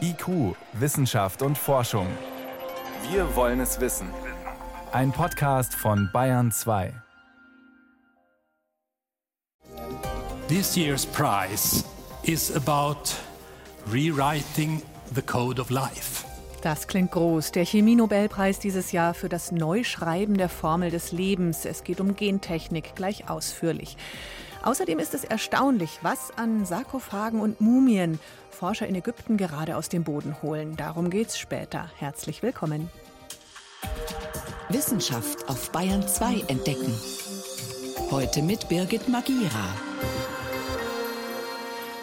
IQ, Wissenschaft und Forschung. Wir wollen es wissen. Ein Podcast von Bayern 2. This year's prize is about rewriting the code of life. Das klingt groß. Der Chemie-Nobelpreis dieses Jahr für das Neuschreiben der Formel des Lebens. Es geht um Gentechnik, gleich ausführlich. Außerdem ist es erstaunlich, was an Sarkophagen und Mumien Forscher in Ägypten gerade aus dem Boden holen. Darum geht's später. Herzlich willkommen. Wissenschaft auf Bayern 2 entdecken. Heute mit Birgit Magira.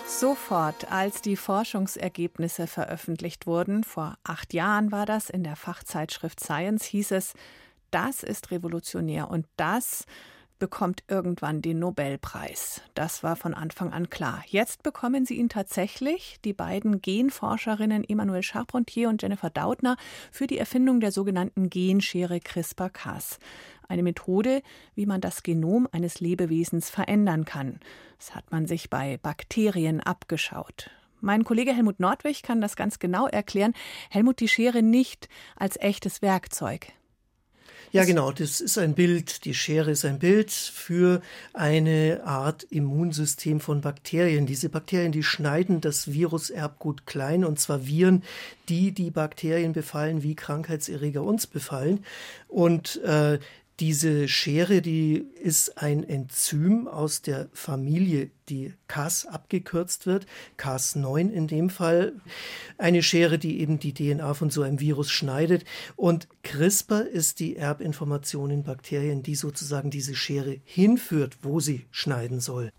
Sofort, als die Forschungsergebnisse veröffentlicht wurden, vor acht Jahren war das, in der Fachzeitschrift Science hieß es, das ist revolutionär und das bekommt irgendwann den Nobelpreis. Das war von Anfang an klar. Jetzt bekommen sie ihn tatsächlich, die beiden Genforscherinnen Emmanuel Charpentier und Jennifer Dautner, für die Erfindung der sogenannten Genschere CRISPR-Cas. Eine Methode, wie man das Genom eines Lebewesens verändern kann. Das hat man sich bei Bakterien abgeschaut. Mein Kollege Helmut Nordwig kann das ganz genau erklären. Helmut, die Schere nicht als echtes Werkzeug. Ja, genau, das ist ein Bild, die Schere ist ein Bild für eine Art Immunsystem von Bakterien. Diese Bakterien, die schneiden das Viruserbgut klein, und zwar Viren, die die Bakterien befallen, wie Krankheitserreger uns befallen. Und äh, diese Schere, die ist ein Enzym aus der Familie, die Cas abgekürzt wird, Cas9 in dem Fall. Eine Schere, die eben die DNA von so einem Virus schneidet. Und CRISPR ist die Erbinformation in Bakterien, die sozusagen diese Schere hinführt, wo sie schneiden soll.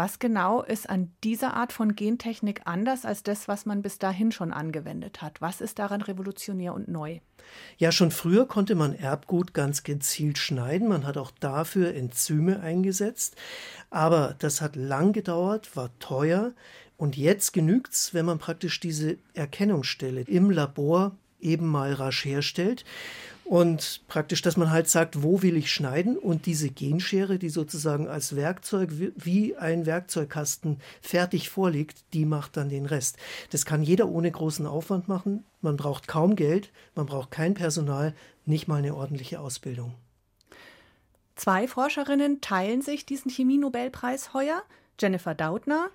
Was genau ist an dieser Art von Gentechnik anders als das, was man bis dahin schon angewendet hat? Was ist daran revolutionär und neu? Ja, schon früher konnte man Erbgut ganz gezielt schneiden. Man hat auch dafür Enzyme eingesetzt. Aber das hat lang gedauert, war teuer. Und jetzt genügt es, wenn man praktisch diese Erkennungsstelle im Labor eben mal rasch herstellt. Und praktisch, dass man halt sagt, wo will ich schneiden? Und diese Genschere, die sozusagen als Werkzeug wie ein Werkzeugkasten fertig vorliegt, die macht dann den Rest. Das kann jeder ohne großen Aufwand machen. Man braucht kaum Geld, man braucht kein Personal, nicht mal eine ordentliche Ausbildung. Zwei Forscherinnen teilen sich diesen Chemie-Nobelpreis heuer. Jennifer Dautner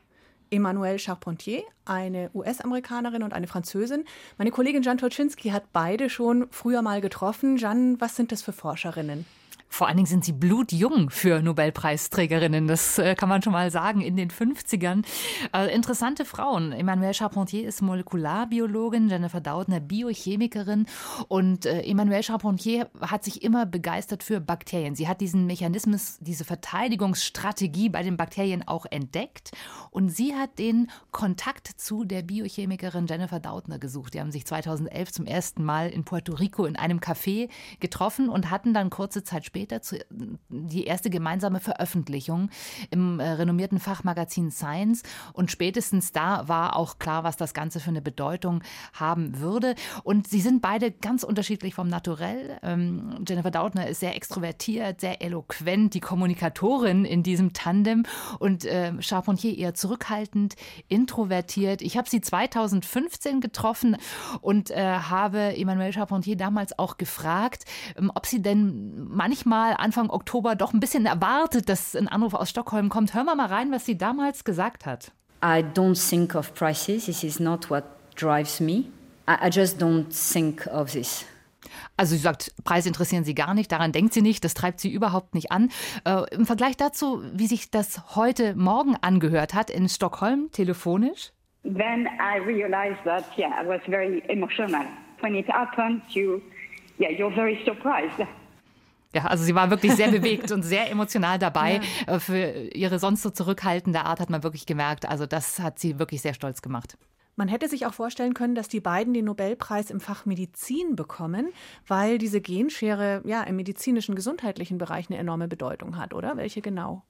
Emmanuelle Charpentier, eine US-Amerikanerin und eine Französin. Meine Kollegin Jan Toczynski hat beide schon früher mal getroffen. Jan, was sind das für Forscherinnen? Vor allen Dingen sind sie blutjung für Nobelpreisträgerinnen. Das äh, kann man schon mal sagen, in den 50ern. Äh, interessante Frauen. Emmanuelle Charpentier ist Molekularbiologin, Jennifer Doudner Biochemikerin. Und äh, Emmanuelle Charpentier hat sich immer begeistert für Bakterien. Sie hat diesen Mechanismus, diese Verteidigungsstrategie bei den Bakterien auch entdeckt. Und sie hat den Kontakt zu der Biochemikerin Jennifer Doudner gesucht. Die haben sich 2011 zum ersten Mal in Puerto Rico in einem Café getroffen und hatten dann kurze Zeit später später zu, die erste gemeinsame Veröffentlichung im äh, renommierten Fachmagazin Science. Und spätestens da war auch klar, was das Ganze für eine Bedeutung haben würde. Und sie sind beide ganz unterschiedlich vom Naturell. Ähm, Jennifer Doudner ist sehr extrovertiert, sehr eloquent, die Kommunikatorin in diesem Tandem. Und äh, Charpentier eher zurückhaltend, introvertiert. Ich habe sie 2015 getroffen und äh, habe Emmanuel Charpentier damals auch gefragt, ähm, ob sie denn manchmal manchmal Anfang Oktober doch ein bisschen erwartet, dass ein Anruf aus Stockholm kommt. Hören wir mal rein, was sie damals gesagt hat. I don't think of prices. This is not what drives me. I, just don't think of this. Also sie sagt, Preise interessieren sie gar nicht, daran denkt sie nicht, das treibt sie überhaupt nicht an. Äh, Im Vergleich dazu, wie sich das heute Morgen angehört hat in Stockholm, telefonisch? Then I realized that, yeah, I was very emotional. When it happened, you, yeah, you're very surprised. Ja, also sie war wirklich sehr bewegt und sehr emotional dabei. Ja. Äh, für ihre sonst so zurückhaltende Art hat man wirklich gemerkt, also das hat sie wirklich sehr stolz gemacht. Man hätte sich auch vorstellen können, dass die beiden den Nobelpreis im Fach Medizin bekommen, weil diese Genschere ja im medizinischen, gesundheitlichen Bereich eine enorme Bedeutung hat, oder? Welche genau?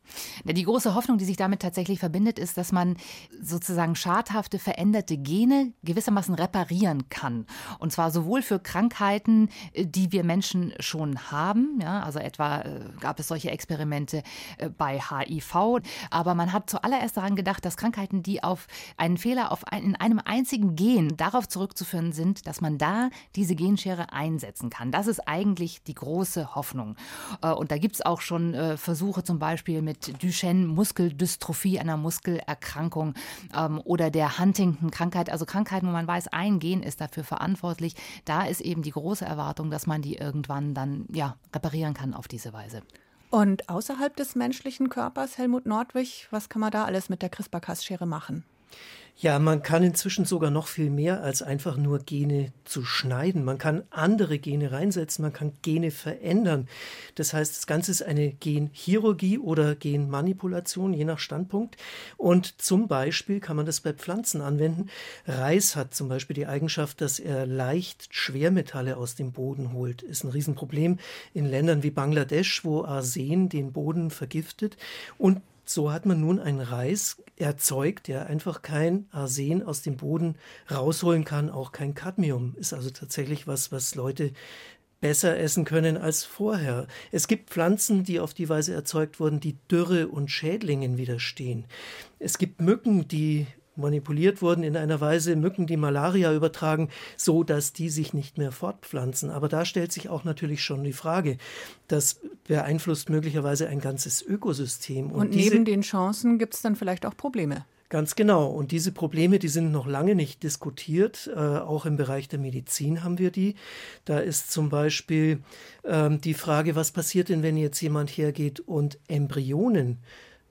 Die große Hoffnung, die sich damit tatsächlich verbindet, ist, dass man sozusagen schadhafte, veränderte Gene gewissermaßen reparieren kann. Und zwar sowohl für Krankheiten, die wir Menschen schon haben, ja, also etwa äh, gab es solche Experimente äh, bei HIV, aber man hat zuallererst daran gedacht, dass Krankheiten, die auf einen Fehler auf ein, in einem einem einzigen Gen darauf zurückzuführen sind, dass man da diese Genschere einsetzen kann. Das ist eigentlich die große Hoffnung. Äh, und da gibt es auch schon äh, Versuche zum Beispiel mit Duchenne-Muskeldystrophie, einer Muskelerkrankung ähm, oder der Huntington-Krankheit, also Krankheiten, wo man weiß, ein Gen ist dafür verantwortlich. Da ist eben die große Erwartung, dass man die irgendwann dann ja, reparieren kann auf diese Weise. Und außerhalb des menschlichen Körpers, Helmut Nordwig, was kann man da alles mit der CRISPR-Cas-Schere machen? Ja, man kann inzwischen sogar noch viel mehr als einfach nur Gene zu schneiden. Man kann andere Gene reinsetzen, man kann Gene verändern. Das heißt, das Ganze ist eine Genchirurgie oder Genmanipulation, je nach Standpunkt. Und zum Beispiel kann man das bei Pflanzen anwenden. Reis hat zum Beispiel die Eigenschaft, dass er leicht Schwermetalle aus dem Boden holt. Ist ein Riesenproblem in Ländern wie Bangladesch, wo Arsen den Boden vergiftet. Und so hat man nun einen Reis erzeugt, der einfach kein Arsen aus dem Boden rausholen kann, auch kein Cadmium. Ist also tatsächlich was, was Leute besser essen können als vorher. Es gibt Pflanzen, die auf die Weise erzeugt wurden, die Dürre und Schädlingen widerstehen. Es gibt Mücken, die manipuliert wurden in einer Weise Mücken, die Malaria übertragen, so dass die sich nicht mehr fortpflanzen. Aber da stellt sich auch natürlich schon die Frage, das beeinflusst möglicherweise ein ganzes Ökosystem. Und, Und neben den Chancen gibt es dann vielleicht auch Probleme. Ganz genau. Und diese Probleme, die sind noch lange nicht diskutiert. Äh, auch im Bereich der Medizin haben wir die. Da ist zum Beispiel ähm, die Frage, was passiert denn, wenn jetzt jemand hergeht und Embryonen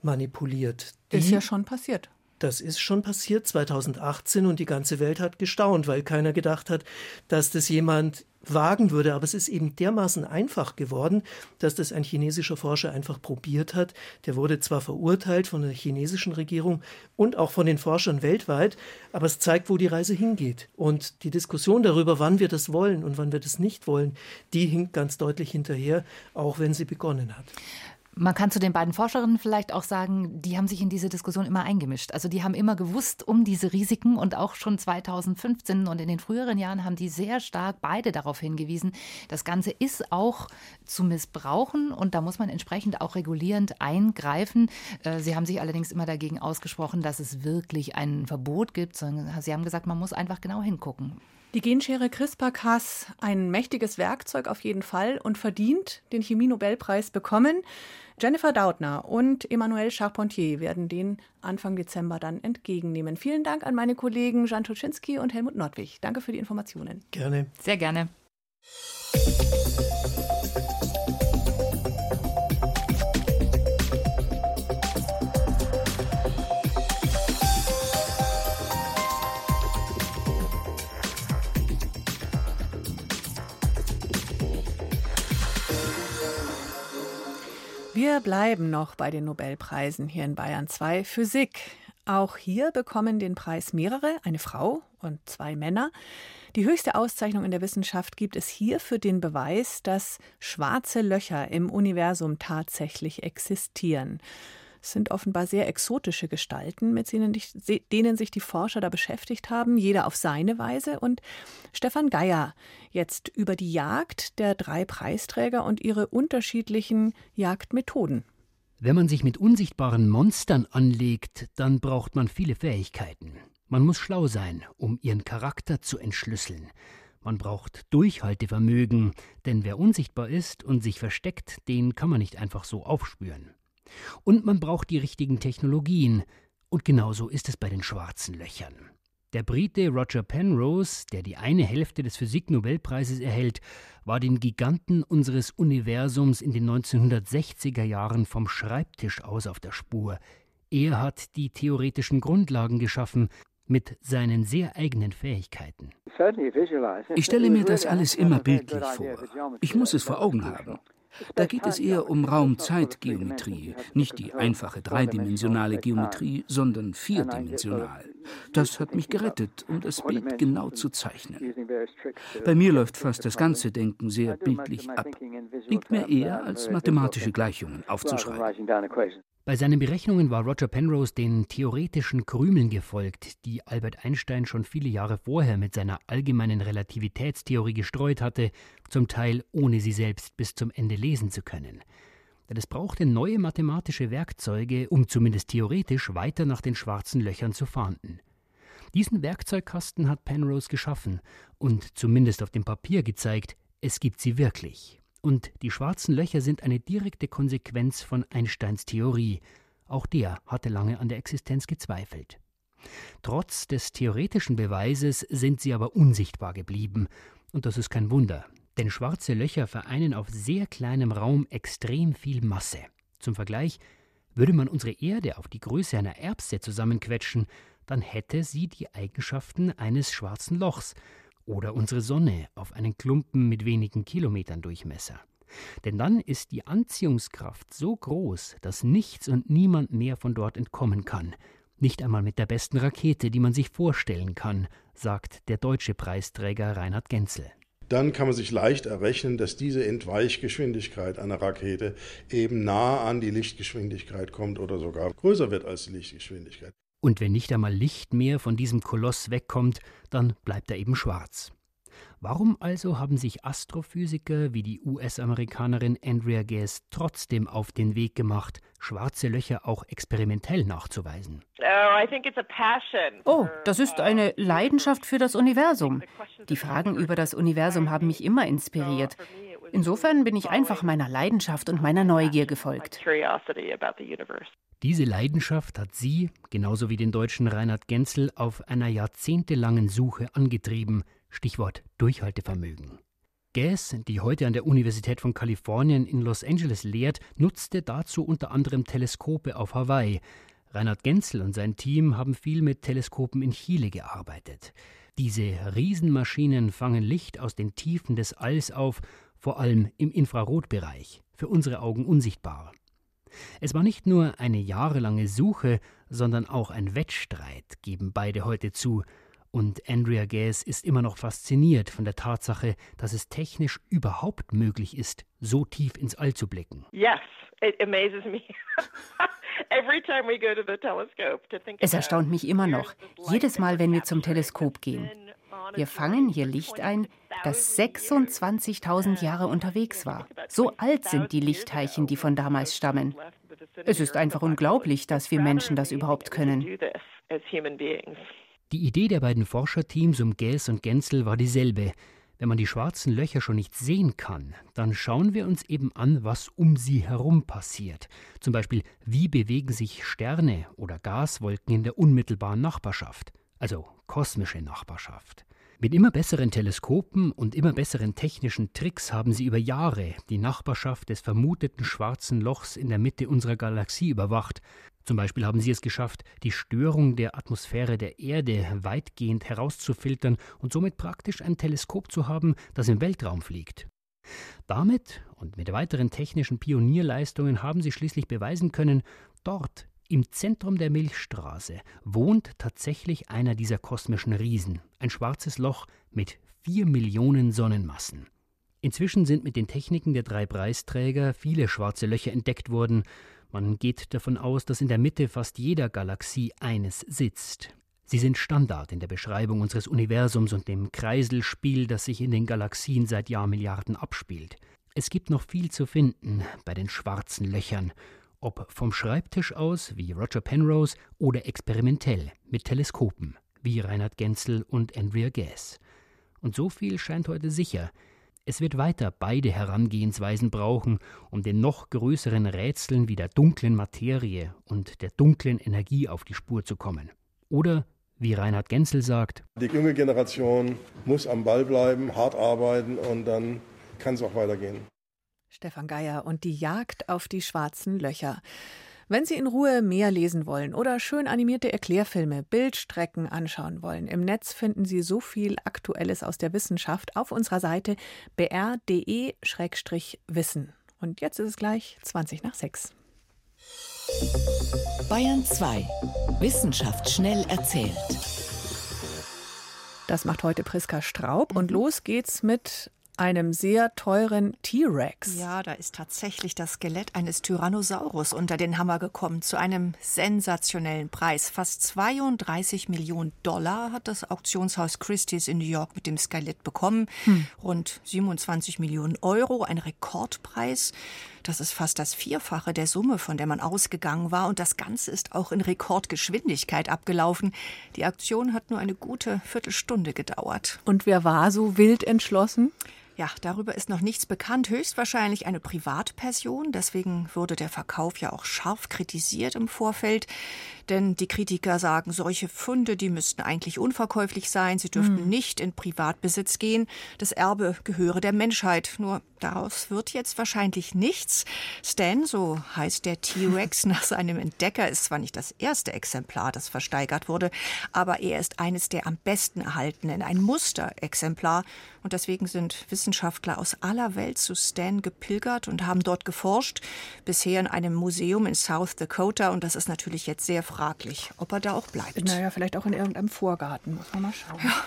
manipuliert? Die, ist ja schon passiert. Das ist schon passiert 2018 und die ganze Welt hat gestaunt, weil keiner gedacht hat, dass das jemand wagen würde. Aber es ist eben dermaßen einfach geworden, dass das ein chinesischer Forscher einfach probiert hat. Der wurde zwar verurteilt von der chinesischen Regierung und auch von den Forschern weltweit, aber es zeigt, wo die Reise hingeht. Und die Diskussion darüber, wann wir das wollen und wann wir das nicht wollen, die hinkt ganz deutlich hinterher, auch wenn sie begonnen hat. Man kann zu den beiden Forscherinnen vielleicht auch sagen, die haben sich in diese Diskussion immer eingemischt. Also die haben immer gewusst um diese Risiken und auch schon 2015 und in den früheren Jahren haben die sehr stark beide darauf hingewiesen, das Ganze ist auch zu missbrauchen und da muss man entsprechend auch regulierend eingreifen. Äh, sie haben sich allerdings immer dagegen ausgesprochen, dass es wirklich ein Verbot gibt, sondern sie haben gesagt, man muss einfach genau hingucken. Die Genschere CRISPR-Cas, ein mächtiges Werkzeug auf jeden Fall und verdient den Chemie-Nobelpreis bekommen. Jennifer Dautner und Emmanuel Charpentier werden den Anfang Dezember dann entgegennehmen. Vielen Dank an meine Kollegen Jan Tuczynski und Helmut Nordwig. Danke für die Informationen. Gerne. Sehr gerne. Wir bleiben noch bei den Nobelpreisen hier in Bayern 2 Physik. Auch hier bekommen den Preis mehrere, eine Frau und zwei Männer. Die höchste Auszeichnung in der Wissenschaft gibt es hier für den Beweis, dass schwarze Löcher im Universum tatsächlich existieren. Es sind offenbar sehr exotische Gestalten, mit denen, sich die Forscher da beschäftigt haben, jeder auf seine Weise. Und Stefan Geier jetzt über die Jagd der drei Preisträger und ihre unterschiedlichen Jagdmethoden. Wenn man sich mit unsichtbaren Monstern anlegt, dann braucht man viele Fähigkeiten. Man muss schlau sein, um ihren Charakter zu entschlüsseln. Man braucht Durchhaltevermögen, denn wer unsichtbar ist und sich versteckt, den kann man nicht einfach so aufspüren. Und man braucht die richtigen Technologien. Und genauso ist es bei den schwarzen Löchern. Der Brite Roger Penrose, der die eine Hälfte des Physiknobelpreises erhält, war den Giganten unseres Universums in den 1960er Jahren vom Schreibtisch aus auf der Spur. Er hat die theoretischen Grundlagen geschaffen mit seinen sehr eigenen Fähigkeiten. Ich stelle mir das alles immer bildlich vor. Ich muss es vor Augen haben. Da geht es eher um Raum-Zeit-Geometrie, nicht die einfache dreidimensionale Geometrie, sondern vierdimensional. Das hat mich gerettet, um das Bild genau zu zeichnen. Bei mir läuft fast das ganze Denken sehr bildlich ab. Liegt mir eher als mathematische Gleichungen aufzuschreiben. Bei seinen Berechnungen war Roger Penrose den theoretischen Krümeln gefolgt, die Albert Einstein schon viele Jahre vorher mit seiner allgemeinen Relativitätstheorie gestreut hatte, zum Teil ohne sie selbst bis zum Ende lesen zu können. Denn es brauchte neue mathematische Werkzeuge, um zumindest theoretisch weiter nach den schwarzen Löchern zu fahnden. Diesen Werkzeugkasten hat Penrose geschaffen und zumindest auf dem Papier gezeigt, es gibt sie wirklich. Und die schwarzen Löcher sind eine direkte Konsequenz von Einsteins Theorie. Auch der hatte lange an der Existenz gezweifelt. Trotz des theoretischen Beweises sind sie aber unsichtbar geblieben. Und das ist kein Wunder, denn schwarze Löcher vereinen auf sehr kleinem Raum extrem viel Masse. Zum Vergleich, würde man unsere Erde auf die Größe einer Erbse zusammenquetschen, dann hätte sie die Eigenschaften eines schwarzen Lochs oder unsere Sonne auf einen Klumpen mit wenigen Kilometern Durchmesser. Denn dann ist die Anziehungskraft so groß, dass nichts und niemand mehr von dort entkommen kann. Nicht einmal mit der besten Rakete, die man sich vorstellen kann, sagt der deutsche Preisträger Reinhard Genzel. Dann kann man sich leicht errechnen, dass diese Entweichgeschwindigkeit einer Rakete eben nah an die Lichtgeschwindigkeit kommt oder sogar größer wird als die Lichtgeschwindigkeit. Und wenn nicht einmal Licht mehr von diesem Koloss wegkommt, dann bleibt er eben schwarz. Warum also haben sich Astrophysiker wie die US-Amerikanerin Andrea Ghez trotzdem auf den Weg gemacht, schwarze Löcher auch experimentell nachzuweisen? Oh, das ist eine Leidenschaft für das Universum. Die Fragen über das Universum haben mich immer inspiriert. Insofern bin ich einfach meiner Leidenschaft und meiner Neugier gefolgt. Diese Leidenschaft hat sie, genauso wie den deutschen Reinhard Genzel, auf einer jahrzehntelangen Suche angetrieben, Stichwort Durchhaltevermögen. Gass, die heute an der Universität von Kalifornien in Los Angeles lehrt, nutzte dazu unter anderem Teleskope auf Hawaii. Reinhard Genzel und sein Team haben viel mit Teleskopen in Chile gearbeitet. Diese Riesenmaschinen fangen Licht aus den Tiefen des Alls auf, vor allem im Infrarotbereich, für unsere Augen unsichtbar. Es war nicht nur eine jahrelange Suche, sondern auch ein Wettstreit, geben beide heute zu. Und Andrea Gaze ist immer noch fasziniert von der Tatsache, dass es technisch überhaupt möglich ist, so tief ins All zu blicken. Yes, it amazes me. Es erstaunt mich immer noch, jedes Mal, wenn wir zum Teleskop gehen. Wir fangen hier Licht ein, das 26.000 Jahre unterwegs war. So alt sind die Lichtteilchen, die von damals stammen. Es ist einfach unglaublich, dass wir Menschen das überhaupt können. Die Idee der beiden Forscherteams um Gaes und Genzel war dieselbe. Wenn man die schwarzen Löcher schon nicht sehen kann, dann schauen wir uns eben an, was um sie herum passiert. Zum Beispiel, wie bewegen sich Sterne oder Gaswolken in der unmittelbaren Nachbarschaft, also kosmische Nachbarschaft. Mit immer besseren Teleskopen und immer besseren technischen Tricks haben sie über Jahre die Nachbarschaft des vermuteten schwarzen Lochs in der Mitte unserer Galaxie überwacht. Zum Beispiel haben sie es geschafft, die Störung der Atmosphäre der Erde weitgehend herauszufiltern und somit praktisch ein Teleskop zu haben, das im Weltraum fliegt. Damit und mit weiteren technischen Pionierleistungen haben sie schließlich beweisen können, dort im Zentrum der Milchstraße wohnt tatsächlich einer dieser kosmischen Riesen, ein schwarzes Loch mit vier Millionen Sonnenmassen. Inzwischen sind mit den Techniken der drei Preisträger viele schwarze Löcher entdeckt worden. Man geht davon aus, dass in der Mitte fast jeder Galaxie eines sitzt. Sie sind Standard in der Beschreibung unseres Universums und dem Kreiselspiel, das sich in den Galaxien seit Jahrmilliarden abspielt. Es gibt noch viel zu finden bei den schwarzen Löchern ob vom Schreibtisch aus wie Roger Penrose oder experimentell mit Teleskopen wie Reinhard Genzel und Andrea Gass. Und so viel scheint heute sicher. Es wird weiter beide Herangehensweisen brauchen, um den noch größeren Rätseln wie der dunklen Materie und der dunklen Energie auf die Spur zu kommen. Oder, wie Reinhard Genzel sagt, die junge Generation muss am Ball bleiben, hart arbeiten und dann kann es auch weitergehen. Stefan Geier und die Jagd auf die schwarzen Löcher. Wenn Sie in Ruhe mehr lesen wollen oder schön animierte Erklärfilme, Bildstrecken anschauen wollen, im Netz finden Sie so viel Aktuelles aus der Wissenschaft auf unserer Seite br.de-wissen. Und jetzt ist es gleich 20 nach 6. Bayern 2. Wissenschaft schnell erzählt. Das macht heute Priska Straub und los geht's mit einem sehr teuren T-Rex. Ja, da ist tatsächlich das Skelett eines Tyrannosaurus unter den Hammer gekommen, zu einem sensationellen Preis. Fast 32 Millionen Dollar hat das Auktionshaus Christie's in New York mit dem Skelett bekommen. Hm. Rund 27 Millionen Euro, ein Rekordpreis. Das ist fast das Vierfache der Summe, von der man ausgegangen war. Und das Ganze ist auch in Rekordgeschwindigkeit abgelaufen. Die Aktion hat nur eine gute Viertelstunde gedauert. Und wer war so wild entschlossen? Ja, darüber ist noch nichts bekannt. Höchstwahrscheinlich eine Privatperson. Deswegen wurde der Verkauf ja auch scharf kritisiert im Vorfeld. Denn die Kritiker sagen, solche Funde, die müssten eigentlich unverkäuflich sein. Sie dürften hm. nicht in Privatbesitz gehen. Das Erbe gehöre der Menschheit. Nur daraus wird jetzt wahrscheinlich nichts. Stan, so heißt der T-Rex nach seinem Entdecker, ist zwar nicht das erste Exemplar, das versteigert wurde, aber er ist eines der am besten erhaltenen, ein Musterexemplar. Und deswegen sind Wissenschaftler aus aller Welt zu Stan gepilgert und haben dort geforscht. Bisher in einem Museum in South Dakota. Und das ist natürlich jetzt sehr fraglich, ob er da auch bleibt. Naja, vielleicht auch in irgendeinem Vorgarten, muss man mal schauen. Ja.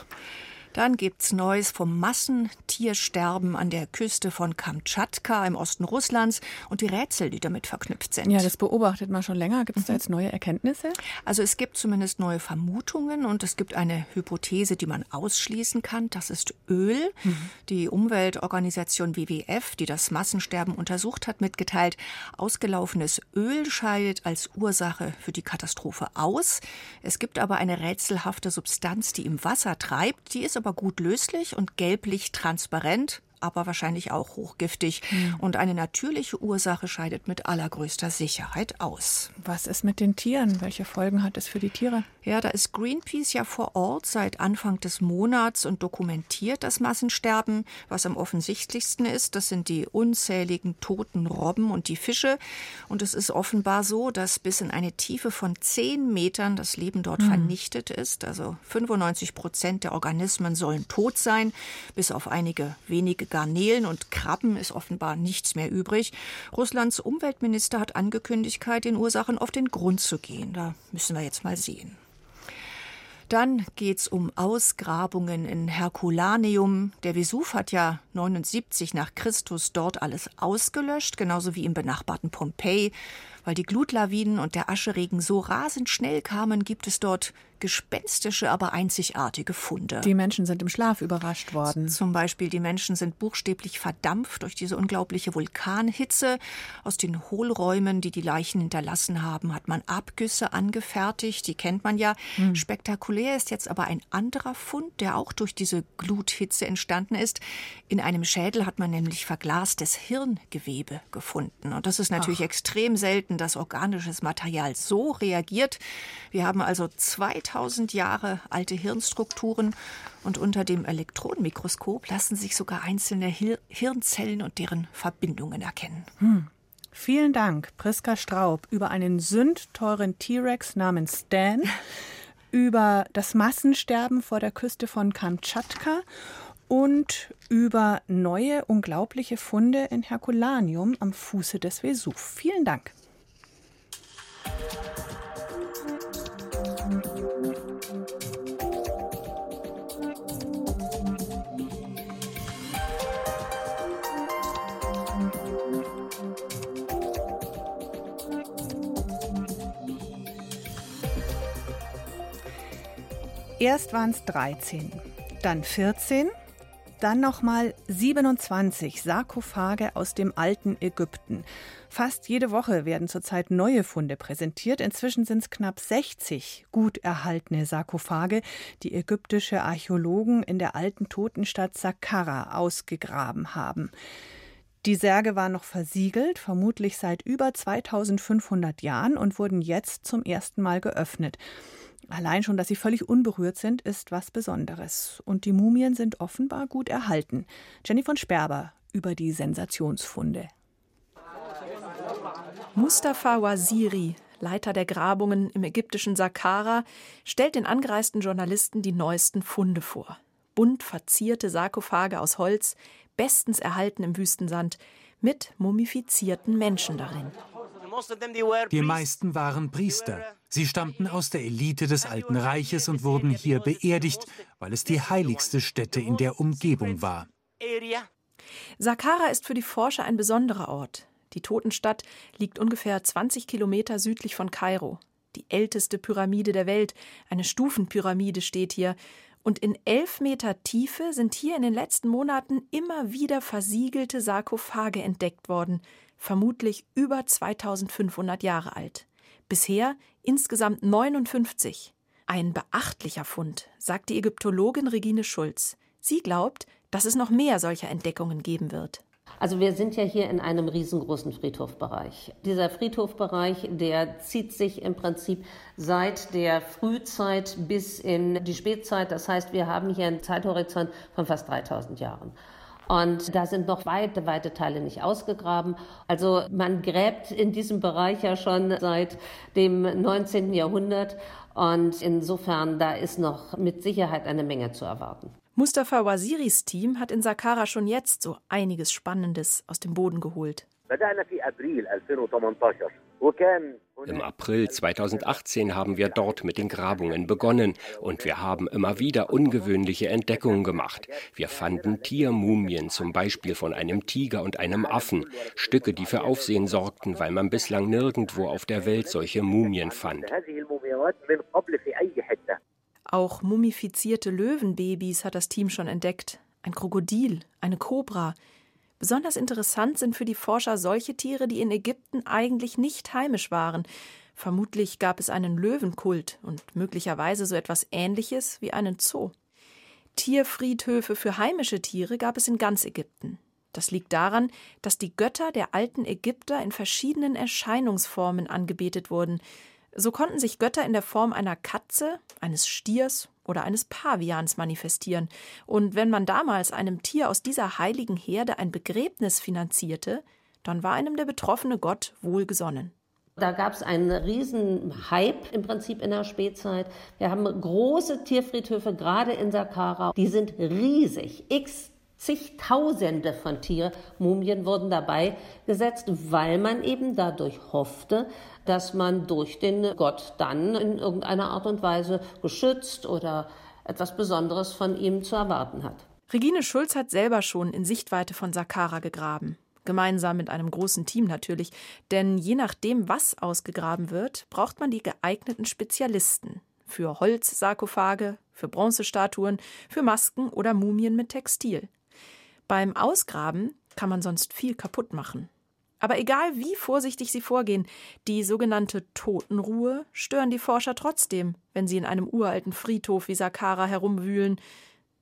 Dann gibt's Neues vom Massentiersterben an der Küste von Kamtschatka im Osten Russlands und die Rätsel, die damit verknüpft sind. Ja, das beobachtet man schon länger. Gibt es mhm. da jetzt neue Erkenntnisse? Also es gibt zumindest neue Vermutungen und es gibt eine Hypothese, die man ausschließen kann. Das ist Öl. Mhm. Die Umweltorganisation WWF, die das Massensterben untersucht hat, mitgeteilt, ausgelaufenes Öl scheidet als Ursache für die Katastrophe aus. Es gibt aber eine rätselhafte Substanz, die im Wasser treibt. Die ist aber aber gut löslich und gelblich transparent aber wahrscheinlich auch hochgiftig. Mhm. Und eine natürliche Ursache scheidet mit allergrößter Sicherheit aus. Was ist mit den Tieren? Welche Folgen hat es für die Tiere? Ja, da ist Greenpeace ja vor Ort seit Anfang des Monats und dokumentiert das Massensterben. Was am offensichtlichsten ist, das sind die unzähligen toten Robben und die Fische. Und es ist offenbar so, dass bis in eine Tiefe von zehn Metern das Leben dort mhm. vernichtet ist. Also 95 Prozent der Organismen sollen tot sein, bis auf einige wenige Garnelen und Krabben ist offenbar nichts mehr übrig. Russlands Umweltminister hat angekündigt, den Ursachen auf den Grund zu gehen. Da müssen wir jetzt mal sehen. Dann geht's um Ausgrabungen in Herculaneum. Der Vesuv hat ja 79 nach Christus dort alles ausgelöscht, genauso wie im benachbarten Pompeji. Weil die Glutlawinen und der Ascheregen so rasend schnell kamen, gibt es dort gespenstische, aber einzigartige Funde. Die Menschen sind im Schlaf überrascht worden. Zum Beispiel die Menschen sind buchstäblich verdampft durch diese unglaubliche Vulkanhitze. Aus den Hohlräumen, die die Leichen hinterlassen haben, hat man Abgüsse angefertigt. Die kennt man ja. Hm. Spektakulär ist jetzt aber ein anderer Fund, der auch durch diese Gluthitze entstanden ist. In einem Schädel hat man nämlich verglastes Hirngewebe gefunden. Und das ist natürlich Ach. extrem selten, dass organisches Material so reagiert. Wir haben also zwei 2000 Jahre alte Hirnstrukturen und unter dem Elektronenmikroskop lassen sich sogar einzelne Hir Hirnzellen und deren Verbindungen erkennen. Hm. Vielen Dank, Priska Straub, über einen sündteuren T-Rex namens Stan, über das Massensterben vor der Küste von Kamtschatka und über neue unglaubliche Funde in Herculaneum am Fuße des Vesuv. Vielen Dank. Erst waren es 13, dann 14, dann nochmal 27 Sarkophage aus dem alten Ägypten. Fast jede Woche werden zurzeit neue Funde präsentiert. Inzwischen sind es knapp 60 gut erhaltene Sarkophage, die ägyptische Archäologen in der alten Totenstadt Saqqara ausgegraben haben. Die Särge waren noch versiegelt, vermutlich seit über 2500 Jahren und wurden jetzt zum ersten Mal geöffnet. Allein schon, dass sie völlig unberührt sind, ist was Besonderes. Und die Mumien sind offenbar gut erhalten. Jenny von Sperber über die Sensationsfunde. Mustafa Waziri, Leiter der Grabungen im ägyptischen Saqqara, stellt den angereisten Journalisten die neuesten Funde vor. Bunt verzierte Sarkophage aus Holz, bestens erhalten im Wüstensand, mit mumifizierten Menschen darin. Die meisten waren Priester. Sie stammten aus der Elite des Alten Reiches und wurden hier beerdigt, weil es die heiligste Stätte in der Umgebung war. Saqqara ist für die Forscher ein besonderer Ort. Die Totenstadt liegt ungefähr 20 Kilometer südlich von Kairo. Die älteste Pyramide der Welt, eine Stufenpyramide, steht hier. Und in elf Meter Tiefe sind hier in den letzten Monaten immer wieder versiegelte Sarkophage entdeckt worden, vermutlich über 2500 Jahre alt. Bisher insgesamt 59. Ein beachtlicher Fund, sagt die Ägyptologin Regine Schulz. Sie glaubt, dass es noch mehr solcher Entdeckungen geben wird. Also wir sind ja hier in einem riesengroßen Friedhofbereich. Dieser Friedhofbereich, der zieht sich im Prinzip seit der Frühzeit bis in die Spätzeit. Das heißt, wir haben hier einen Zeithorizont von fast 3000 Jahren. Und da sind noch weite, weite Teile nicht ausgegraben. Also man gräbt in diesem Bereich ja schon seit dem 19. Jahrhundert. Und insofern, da ist noch mit Sicherheit eine Menge zu erwarten. Mustafa Waziris Team hat in Saqqara schon jetzt so einiges Spannendes aus dem Boden geholt. Im April 2018 haben wir dort mit den Grabungen begonnen und wir haben immer wieder ungewöhnliche Entdeckungen gemacht. Wir fanden Tiermumien, zum Beispiel von einem Tiger und einem Affen, Stücke, die für Aufsehen sorgten, weil man bislang nirgendwo auf der Welt solche Mumien fand. Auch mumifizierte Löwenbabys hat das Team schon entdeckt. Ein Krokodil, eine Kobra. Besonders interessant sind für die Forscher solche Tiere, die in Ägypten eigentlich nicht heimisch waren. Vermutlich gab es einen Löwenkult und möglicherweise so etwas Ähnliches wie einen Zoo. Tierfriedhöfe für heimische Tiere gab es in ganz Ägypten. Das liegt daran, dass die Götter der alten Ägypter in verschiedenen Erscheinungsformen angebetet wurden. So konnten sich Götter in der Form einer Katze, eines Stiers oder eines Pavians manifestieren. Und wenn man damals einem Tier aus dieser heiligen Herde ein Begräbnis finanzierte, dann war einem der betroffene Gott wohlgesonnen. Da gab es einen riesen Hype im Prinzip in der Spätzeit. Wir haben große Tierfriedhöfe, gerade in Saqqara. Die sind riesig, x Zigtausende von Tiermumien wurden dabei gesetzt, weil man eben dadurch hoffte, dass man durch den Gott dann in irgendeiner Art und Weise geschützt oder etwas Besonderes von ihm zu erwarten hat. Regine Schulz hat selber schon in Sichtweite von Saqqara gegraben. Gemeinsam mit einem großen Team natürlich, denn je nachdem, was ausgegraben wird, braucht man die geeigneten Spezialisten für Holzsarkophage, für Bronzestatuen, für Masken oder Mumien mit Textil. Beim Ausgraben kann man sonst viel kaputt machen. Aber egal wie vorsichtig sie vorgehen, die sogenannte Totenruhe stören die Forscher trotzdem, wenn sie in einem uralten Friedhof wie Saqqara herumwühlen.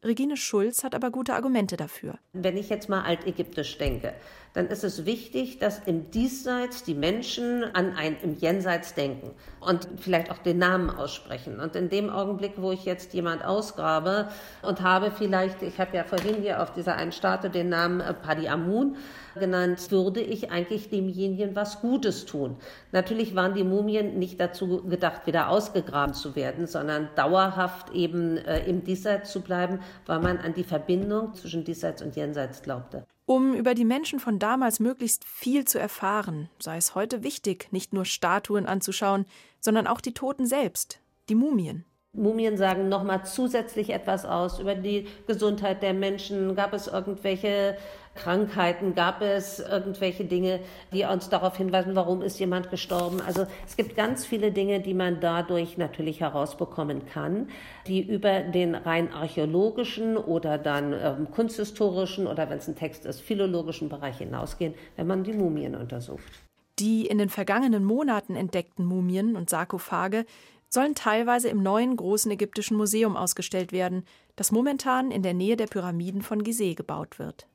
Regine Schulz hat aber gute Argumente dafür. Wenn ich jetzt mal altägyptisch denke, dann ist es wichtig, dass im Diesseits die Menschen an ein im Jenseits denken und vielleicht auch den Namen aussprechen. Und in dem Augenblick, wo ich jetzt jemand ausgrabe und habe vielleicht, ich habe ja vorhin hier auf dieser einen Statue den Namen äh, Padi Amun genannt, würde ich eigentlich demjenigen was Gutes tun. Natürlich waren die Mumien nicht dazu gedacht, wieder ausgegraben zu werden, sondern dauerhaft eben äh, im Diesseits zu bleiben, weil man an die Verbindung zwischen Diesseits und Jenseits glaubte. Um über die Menschen von damals möglichst viel zu erfahren, sei es heute wichtig, nicht nur Statuen anzuschauen, sondern auch die Toten selbst, die Mumien. Mumien sagen nochmal zusätzlich etwas aus über die Gesundheit der Menschen. Gab es irgendwelche Krankheiten? Gab es irgendwelche Dinge, die uns darauf hinweisen, warum ist jemand gestorben? Also es gibt ganz viele Dinge, die man dadurch natürlich herausbekommen kann, die über den rein archäologischen oder dann ähm, kunsthistorischen oder wenn es ein Text ist, philologischen Bereich hinausgehen, wenn man die Mumien untersucht. Die in den vergangenen Monaten entdeckten Mumien und Sarkophage sollen teilweise im neuen großen ägyptischen Museum ausgestellt werden, das momentan in der Nähe der Pyramiden von Gizeh gebaut wird.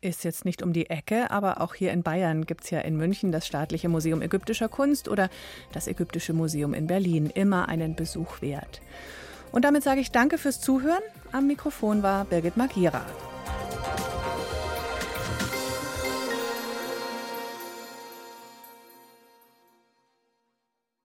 Ist jetzt nicht um die Ecke, aber auch hier in Bayern gibt es ja in München das Staatliche Museum ägyptischer Kunst oder das Ägyptische Museum in Berlin. Immer einen Besuch wert. Und damit sage ich Danke fürs Zuhören. Am Mikrofon war Birgit Magira.